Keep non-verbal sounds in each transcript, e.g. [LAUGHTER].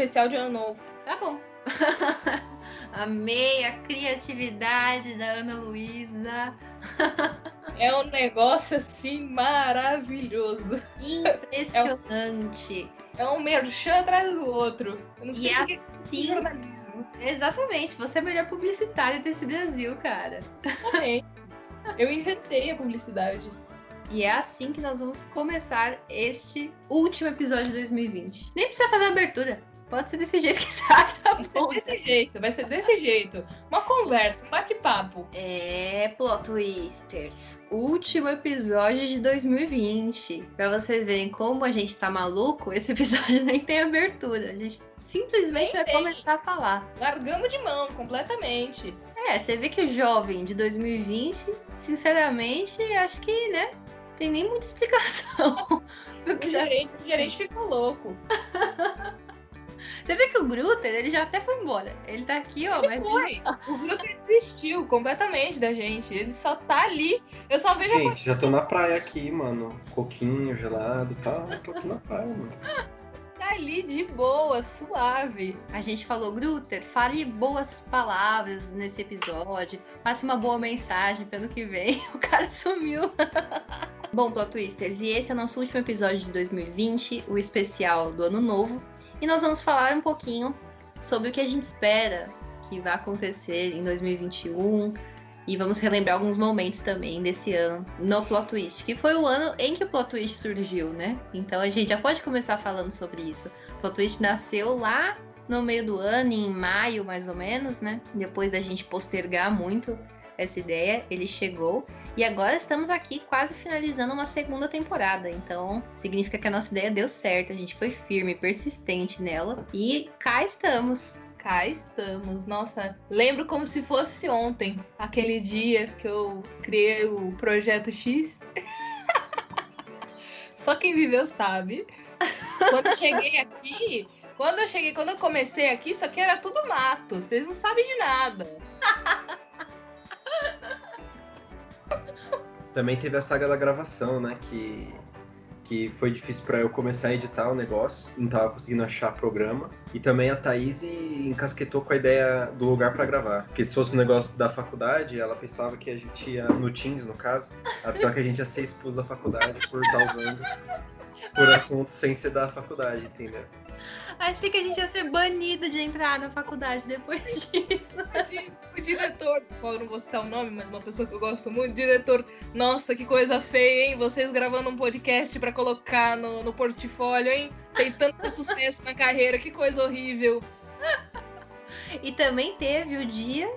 especial de ano novo. Tá bom. [LAUGHS] Amei a criatividade da Ana Luísa. É um negócio assim maravilhoso. Impressionante. É um, é um merchan atrás do outro. Eu não sei e assim, Exatamente, você é a melhor publicitária desse Brasil, cara. Exatamente. Eu inventei a publicidade. E é assim que nós vamos começar este último episódio de 2020. Nem precisa fazer abertura. Pode ser desse jeito que tá, tá vai bom. Vai ser desse jeito, vai ser desse jeito. Uma conversa, um bate-papo. É, plot twisters. Último episódio de 2020. Pra vocês verem como a gente tá maluco, esse episódio [LAUGHS] nem tem abertura. A gente simplesmente nem vai tem. começar a falar. Largamos de mão completamente. É, você vê que o jovem de 2020, sinceramente, acho que, né, tem nem muita [LAUGHS] explicação. o, gerente, o gerente ficou louco. [LAUGHS] Você vê que o Grutter, ele já até foi embora. Ele tá aqui, ó, ele mas. Foi. O Grutter desistiu completamente da gente. Ele só tá ali. Eu só vejo Gente, a... já tô na praia aqui, mano. Coquinho gelado e tá? tal. Tô aqui na praia, mano. Tá ali de boa, suave. A gente falou, Grutter, fale boas palavras nesse episódio. Passe uma boa mensagem pelo que vem. [LAUGHS] O cara sumiu. [LAUGHS] Bom, Plot Twisters, e esse é o nosso último episódio de 2020, o especial do Ano Novo. E nós vamos falar um pouquinho sobre o que a gente espera que vai acontecer em 2021. E vamos relembrar alguns momentos também desse ano no Plot Twist, que foi o ano em que o Plot Twist surgiu, né? Então a gente já pode começar falando sobre isso. O Plot Twist nasceu lá no meio do ano, em maio mais ou menos, né? Depois da gente postergar muito essa ideia, ele chegou. E agora estamos aqui quase finalizando uma segunda temporada. Então, significa que a nossa ideia deu certo. A gente foi firme, persistente nela. E cá estamos. Cá estamos. Nossa, lembro como se fosse ontem, aquele dia que eu criei o projeto X. [LAUGHS] Só quem viveu sabe. Quando eu cheguei aqui, quando eu cheguei, quando eu comecei aqui, isso aqui era tudo mato. Vocês não sabem de nada. [LAUGHS] Também teve a saga da gravação, né? Que, que foi difícil para eu começar a editar o negócio, não tava conseguindo achar programa. E também a Thaís encasquetou com a ideia do lugar para gravar. Porque se fosse um negócio da faculdade, ela pensava que a gente ia, no Teams, no caso, só que a gente ia ser expulso da faculdade por estar usando por assuntos sem ser da faculdade, entendeu? Achei que a gente ia ser banido de entrar na faculdade depois disso. O diretor, eu não vou citar o nome, mas uma pessoa que eu gosto muito, diretor, nossa, que coisa feia, hein? Vocês gravando um podcast para colocar no, no portfólio, hein? Tem tanto [LAUGHS] sucesso na carreira, que coisa horrível. [LAUGHS] E também teve o dia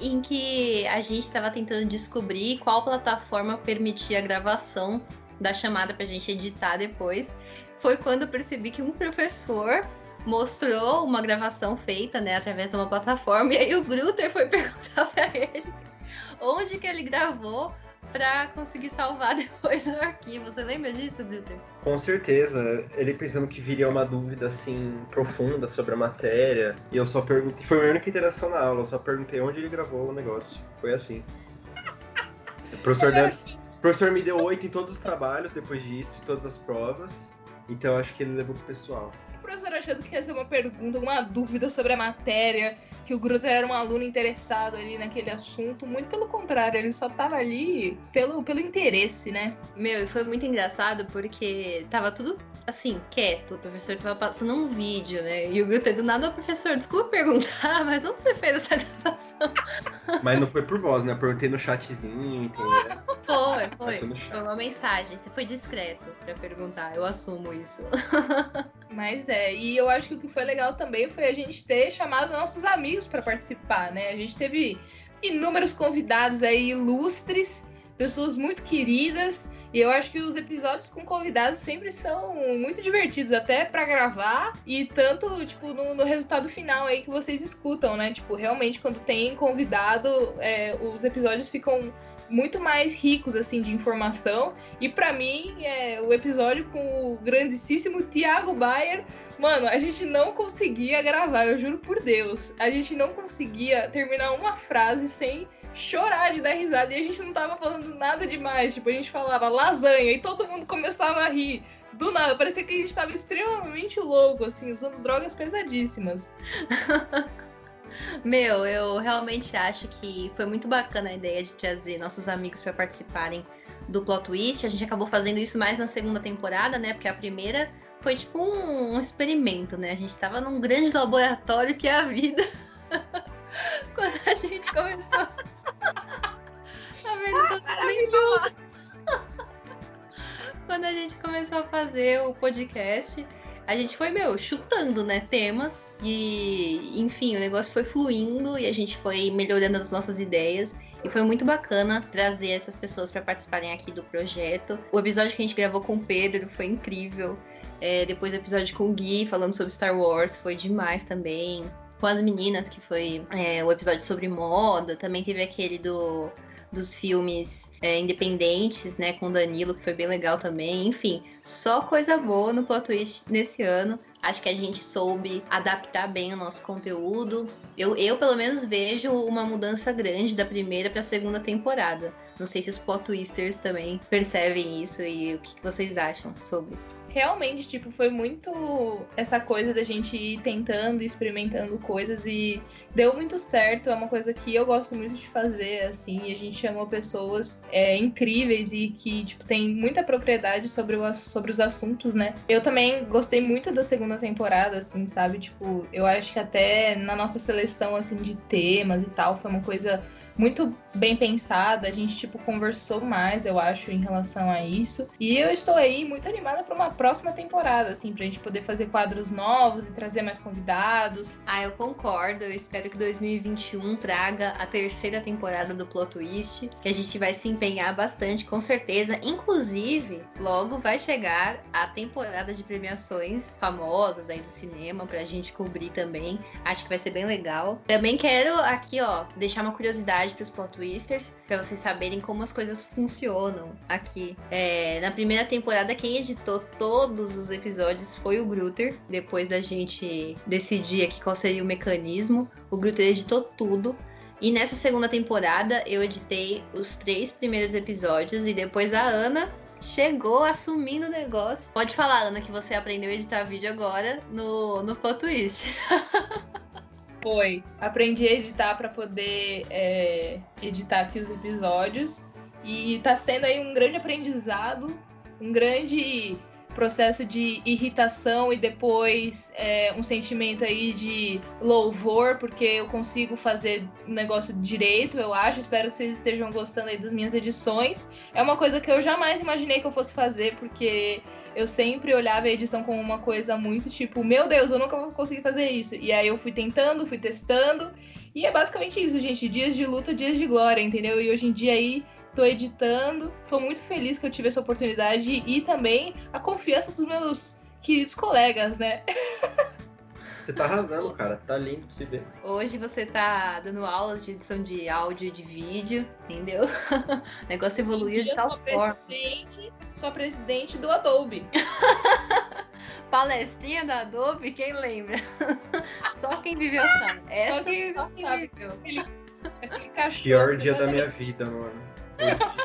em que a gente estava tentando descobrir qual plataforma permitia a gravação da chamada para a gente editar depois. Foi quando eu percebi que um professor mostrou uma gravação feita, né, através de uma plataforma, [LAUGHS] e aí o Grutter foi perguntar para ele onde que ele gravou para conseguir salvar [LAUGHS] depois o arquivo. Você lembra disso, Grutter? Com certeza. Ele pensando que viria uma dúvida assim profunda sobre a matéria, e eu só perguntei, foi a minha única interação na aula, eu só perguntei onde ele gravou o negócio. Foi assim. O professor, deu, o professor me deu oito em todos os trabalhos depois disso, em todas as provas. Então acho que ele levou pro pessoal achando que ia ser uma pergunta, alguma dúvida sobre a matéria, que o Grutter era um aluno interessado ali naquele assunto. Muito pelo contrário, ele só tava ali pelo, pelo interesse, né? Meu, e foi muito engraçado porque tava tudo assim, quieto. O professor tava passando um vídeo, né? E o Grutter do nada, professor, desculpa perguntar, [LAUGHS] mas onde você fez essa gravação? Mas não foi por voz, né? Eu perguntei no chatzinho, entendeu? [LAUGHS] Foi, foi. Foi uma mensagem. Você foi discreto pra perguntar, eu assumo isso. [LAUGHS] Mas é, e eu acho que o que foi legal também foi a gente ter chamado nossos amigos para participar, né? A gente teve inúmeros convidados aí ilustres, pessoas muito queridas, e eu acho que os episódios com convidados sempre são muito divertidos, até para gravar, e tanto, tipo, no, no, resultado final aí que vocês escutam, né? Tipo, realmente, quando tem convidado, é, os episódios ficam muito mais ricos assim de informação. E para mim, é, o episódio com o grandíssimo Thiago Bayer, mano, a gente não conseguia gravar, eu juro por Deus. A gente não conseguia terminar uma frase sem chorar de dar risada. E a gente não tava falando nada demais. Tipo, a gente falava lasanha e todo mundo começava a rir Do nada, parecia que a gente tava extremamente louco, assim, usando drogas pesadíssimas. [LAUGHS] Meu, eu realmente acho que foi muito bacana a ideia de trazer nossos amigos para participarem do plot twist. A gente acabou fazendo isso mais na segunda temporada, né? Porque a primeira foi tipo um, um experimento, né? A gente tava num grande laboratório que é a vida. [LAUGHS] Quando a gente começou. Na verdade, [LAUGHS] Quando a gente começou a fazer o podcast, a gente foi, meu, chutando, né, temas. E, enfim, o negócio foi fluindo e a gente foi melhorando as nossas ideias. E foi muito bacana trazer essas pessoas para participarem aqui do projeto. O episódio que a gente gravou com o Pedro foi incrível. É, depois o episódio com o Gui, falando sobre Star Wars, foi demais também. Com as meninas, que foi é, o episódio sobre moda. Também teve aquele do dos filmes é, independentes, né, com Danilo, que foi bem legal também. Enfim, só coisa boa no plot twist nesse ano. Acho que a gente soube adaptar bem o nosso conteúdo. Eu, eu pelo menos, vejo uma mudança grande da primeira para a segunda temporada. Não sei se os plot twisters também percebem isso e o que vocês acham sobre realmente, tipo, foi muito essa coisa da gente ir tentando, experimentando coisas e deu muito certo. É uma coisa que eu gosto muito de fazer, assim, e a gente chamou pessoas é, incríveis e que, tipo, tem muita propriedade sobre, o, sobre os assuntos, né? Eu também gostei muito da segunda temporada, assim, sabe? Tipo, eu acho que até na nossa seleção, assim, de temas e tal, foi uma coisa muito bem pensada. A gente, tipo, conversou mais, eu acho, em relação a isso. E eu estou aí muito animada para uma próxima temporada, assim, pra gente poder fazer quadros novos e trazer mais convidados. Ah, eu concordo. Eu espero que 2021 traga a terceira temporada do Plot Twist, que a gente vai se empenhar bastante, com certeza. Inclusive, logo vai chegar a temporada de premiações famosas aí do cinema pra gente cobrir também. Acho que vai ser bem legal. Também quero aqui, ó, deixar uma curiosidade para os plot twisters, para vocês saberem como as coisas funcionam aqui. É, na primeira temporada, quem editou todos os episódios foi o Grutter. Depois da gente decidir aqui qual seria o mecanismo, o Grutter editou tudo. E nessa segunda temporada eu editei os três primeiros episódios e depois a Ana chegou assumindo o negócio. Pode falar, Ana, que você aprendeu a editar vídeo agora no, no Plot Twist. [LAUGHS] foi aprendi a editar para poder é, editar aqui os episódios e tá sendo aí um grande aprendizado, um grande processo de irritação e depois é, um sentimento aí de louvor, porque eu consigo fazer o negócio direito, eu acho. Espero que vocês estejam gostando aí das minhas edições. É uma coisa que eu jamais imaginei que eu fosse fazer, porque eu sempre olhava a edição como uma coisa muito tipo, meu Deus, eu nunca vou conseguir fazer isso. E aí eu fui tentando, fui testando. E é basicamente isso, gente. Dias de luta, dias de glória, entendeu? E hoje em dia aí tô editando, tô muito feliz que eu tive essa oportunidade e também a confiança dos meus queridos colegas, né? [LAUGHS] Você tá arrasando, cara. Tá lindo de se ver. Hoje você tá dando aulas de edição de áudio e de vídeo, entendeu? [LAUGHS] o negócio evoluiu de tal forma. Presidente, sou presidente do Adobe. [LAUGHS] Palestrinha da Adobe, quem lembra? [LAUGHS] só quem viveu sabe. Essa só quem, só quem sabe. viveu. Aquele, aquele Pior dia da minha vida, mano.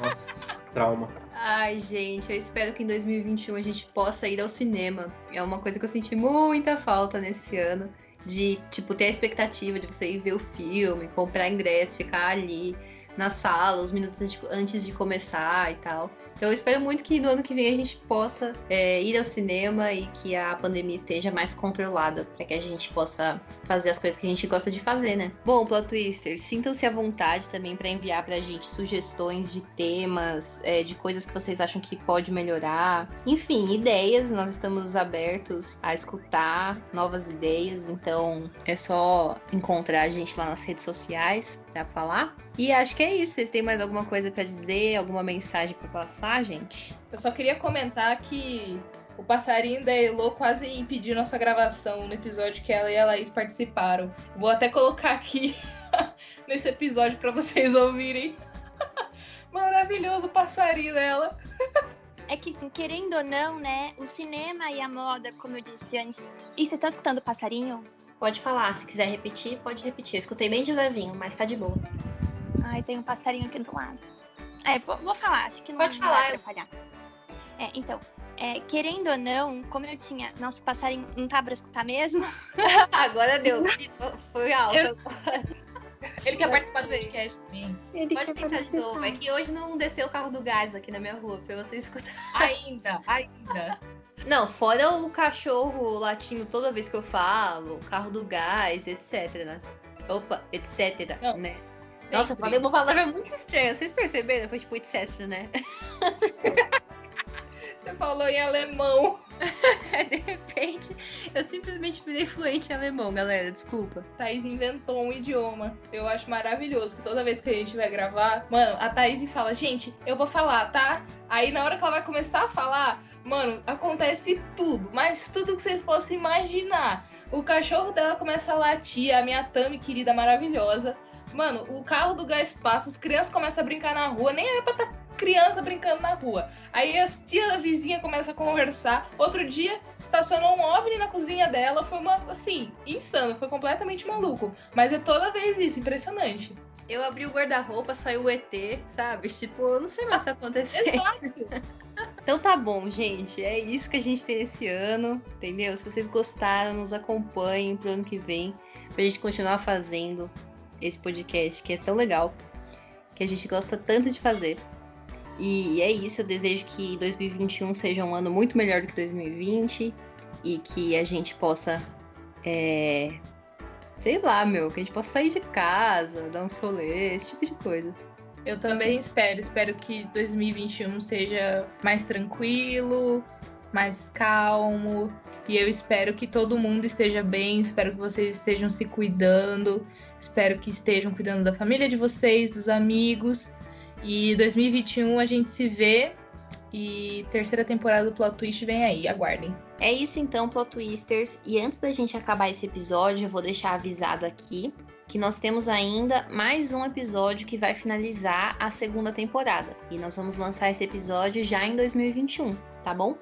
Nossa, trauma. Ai, gente, eu espero que em 2021 a gente possa ir ao cinema. É uma coisa que eu senti muita falta nesse ano. De, tipo, ter a expectativa de você ir ver o filme, comprar ingresso, ficar ali na sala, os minutos antes de começar e tal. Então eu espero muito que no ano que vem a gente possa é, ir ao cinema e que a pandemia esteja mais controlada, para que a gente possa fazer as coisas que a gente gosta de fazer, né? Bom, Plot Twister, sintam-se à vontade também para enviar pra gente sugestões de temas, é, de coisas que vocês acham que pode melhorar. Enfim, ideias, nós estamos abertos a escutar novas ideias, então é só encontrar a gente lá nas redes sociais para falar. E acho que é isso. Vocês têm mais alguma coisa para dizer, alguma mensagem para passar? gente? Eu só queria comentar que o passarinho da Elo quase impediu nossa gravação no episódio que ela e a Laís participaram. Vou até colocar aqui [LAUGHS] nesse episódio para vocês ouvirem. [LAUGHS] Maravilhoso o passarinho dela. É que, assim, querendo ou não, né, o cinema e a moda, como eu disse antes. E vocês estão escutando o passarinho? Pode falar, se quiser repetir, pode repetir. Eu escutei bem de levinho, mas tá de boa. Ai, tem um passarinho aqui do lado. É, vou, vou falar, acho que não, Pode falar. vai atrapalhar. É, então, É, querendo ou não, como eu tinha. Nossa, passarinho não tá pra escutar mesmo? [LAUGHS] Agora deu. Foi alto. Eu- Ele quer participar do podcast também. Ele Pode tentar de novo. É participar. que hoje não desceu o carro do gás aqui na minha rua pra você escutar. Ainda, ainda. Não, fora o cachorro latindo toda vez que eu falo, o carro do gás, etc. Né? Opa, etc. Não. Né? Nossa, eu Sempre. falei uma palavra muito estranha. Vocês perceberam? Foi tipo etc, né? [LAUGHS] Você falou em alemão. [LAUGHS] De repente, eu simplesmente virei fluente em alemão, galera. Desculpa. Thaís inventou um idioma. Eu acho maravilhoso que toda vez que a gente vai gravar, mano, a Thaís fala, gente, eu vou falar, tá? Aí na hora que ela vai começar a falar, mano, acontece tudo, mas tudo que vocês possam imaginar. O cachorro dela começa a latir, a minha Tami querida maravilhosa. Mano, o carro do gás passa, as crianças começam a brincar na rua, nem era pra estar criança brincando na rua. Aí as tia da vizinha começa a conversar. Outro dia, estacionou um OVNI na cozinha dela. Foi uma, assim, insano. Foi completamente maluco. Mas é toda vez isso, impressionante. Eu abri o guarda-roupa, saiu o ET, sabe? Tipo, eu não sei mais o que tá. Exato. [LAUGHS] Então tá bom, gente. É isso que a gente tem esse ano, entendeu? Se vocês gostaram, nos acompanhem pro ano que vem, pra gente continuar fazendo esse podcast que é tão legal, que a gente gosta tanto de fazer. E é isso, eu desejo que 2021 seja um ano muito melhor do que 2020 e que a gente possa, é, sei lá, meu, que a gente possa sair de casa, dar uns rolês, esse tipo de coisa. Eu também espero. Espero que 2021 seja mais tranquilo, mais calmo. E eu espero que todo mundo esteja bem. Espero que vocês estejam se cuidando. Espero que estejam cuidando da família de vocês, dos amigos. E 2021 a gente se vê. E terceira temporada do Plot Twist vem aí. Aguardem. É isso então, Plot Twisters. E antes da gente acabar esse episódio, eu vou deixar avisado aqui que nós temos ainda mais um episódio que vai finalizar a segunda temporada. E nós vamos lançar esse episódio já em 2021, tá bom?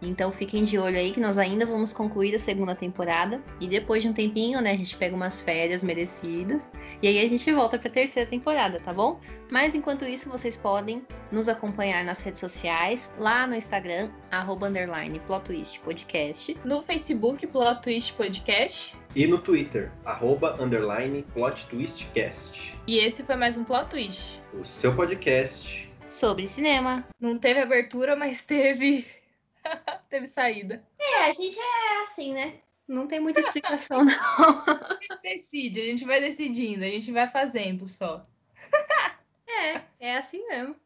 Então fiquem de olho aí que nós ainda vamos concluir a segunda temporada. E depois de um tempinho, né, a gente pega umas férias merecidas. E aí a gente volta pra terceira temporada, tá bom? Mas enquanto isso, vocês podem nos acompanhar nas redes sociais, lá no Instagram, arroba underline Plot Twist Podcast. No Facebook, Plot Twist Podcast. E no Twitter, arroba, underline, plot twistcast. E esse foi mais um Plot Twist. O seu podcast. Sobre cinema. Não teve abertura, mas teve. Teve saída. É, a gente é assim, né? Não tem muita explicação, [LAUGHS] não. A gente decide, a gente vai decidindo, a gente vai fazendo só. É, é assim mesmo.